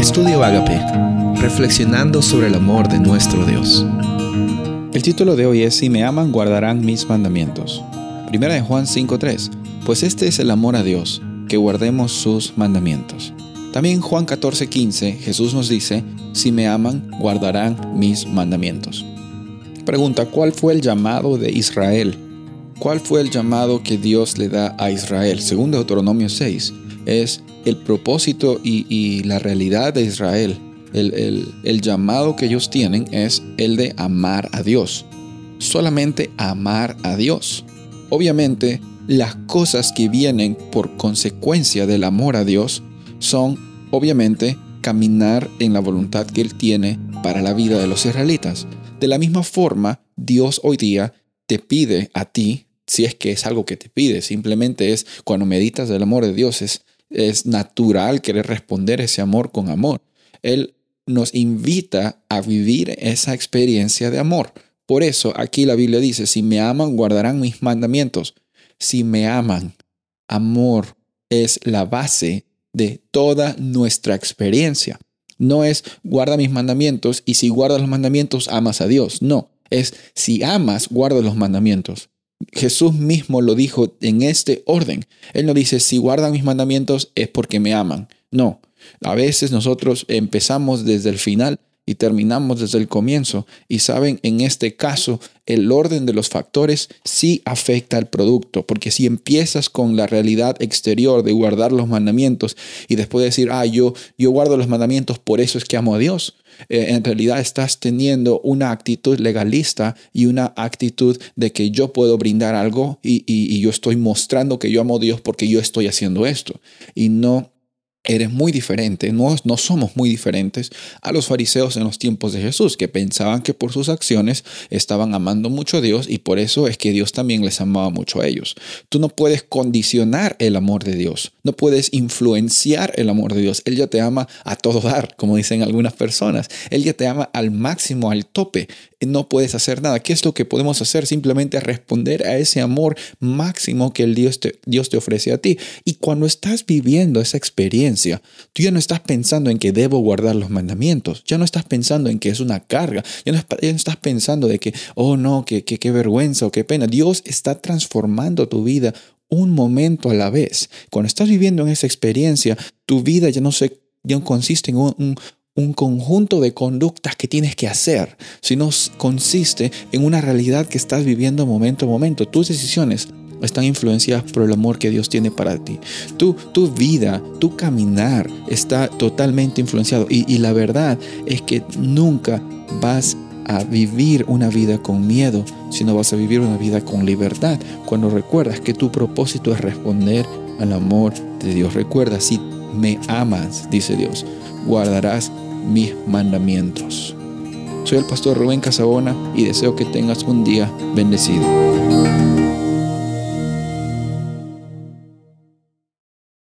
Estudio Agape, reflexionando sobre el amor de nuestro Dios. El título de hoy es Si me aman, guardarán mis mandamientos. Primera de Juan 5:3. Pues este es el amor a Dios, que guardemos sus mandamientos. También Juan 14:15 Jesús nos dice, Si me aman, guardarán mis mandamientos. Pregunta, ¿cuál fue el llamado de Israel? ¿Cuál fue el llamado que Dios le da a Israel? Según Deuteronomio 6, es el propósito y, la realidad de Israel. El, llamado que ellos tienen es el de amar a Dios. Solamente amar a Dios. Obviamente, las cosas que vienen por consecuencia del amor a Dios son, obviamente, caminar en la voluntad que Él tiene para la vida de los israelitas. De la misma forma, Dios hoy día te pide a ti, si es que es algo que te pide, simplemente es cuando meditas del amor de Dios, es es natural querer responder ese amor con amor. Él nos invita a vivir esa experiencia de amor. Por eso aquí la Biblia dice, si me aman, guardarán mis mandamientos. Si me aman, amor es la base de toda nuestra experiencia. No es guarda mis mandamientos y si guardas los mandamientos amas a Dios. No, es si amas, guarda los mandamientos. Jesús mismo lo dijo en este orden. Él no dice, si guardan mis mandamientos es porque me aman. No, a veces nosotros empezamos desde el final y terminamos desde el comienzo. Y saben, en este caso, el orden de los factores sí afecta al producto, porque si empiezas con la realidad exterior de guardar los mandamientos y después decir, ah, yo, yo guardo los mandamientos, por eso es que amo a Dios, eh, en realidad estás teniendo una actitud legalista y una actitud de que yo puedo brindar algo y, y yo estoy mostrando que yo amo a Dios porque yo estoy haciendo esto. Y no eres muy diferente, no, no somos muy diferentes a los fariseos en los tiempos de Jesús, que pensaban que por sus acciones estaban amando mucho a Dios y por eso es que Dios también les amaba mucho a ellos. Tú no puedes condicionar el amor de Dios, no puedes influenciar el amor de Dios. Él ya te ama a todo dar, como dicen algunas personas. Él ya te ama al máximo, al tope no puedes hacer nada. ¿Qué es lo que podemos hacer? Simplemente responder a ese amor máximo que el Dios Dios te ofrece a ti. Y cuando estás viviendo esa experiencia, tú ya no estás pensando en que debo guardar los mandamientos, ya no estás pensando en que es una carga, ya no, estás pensando de que, oh no, que, qué vergüenza o qué pena. Dios está transformando tu vida un momento a la vez. Cuando estás viviendo en esa experiencia, tu vida ya no se ya consiste en un, un conjunto de conductas que tienes que hacer, sino consiste en una realidad que estás viviendo momento a momento. Tus decisiones están influenciadas por el amor que Dios tiene para ti. Tu, tu vida, tu caminar está totalmente influenciado. Y, y la verdad es que nunca vas a vivir una vida con miedo, sino vas a vivir una vida con libertad. Cuando recuerdas que tu propósito es responder al amor de Dios. Recuerda, si me amas, dice Dios, guardarás mis mandamientos. Soy el pastor Rubén Casabona y deseo que tengas un día bendecido.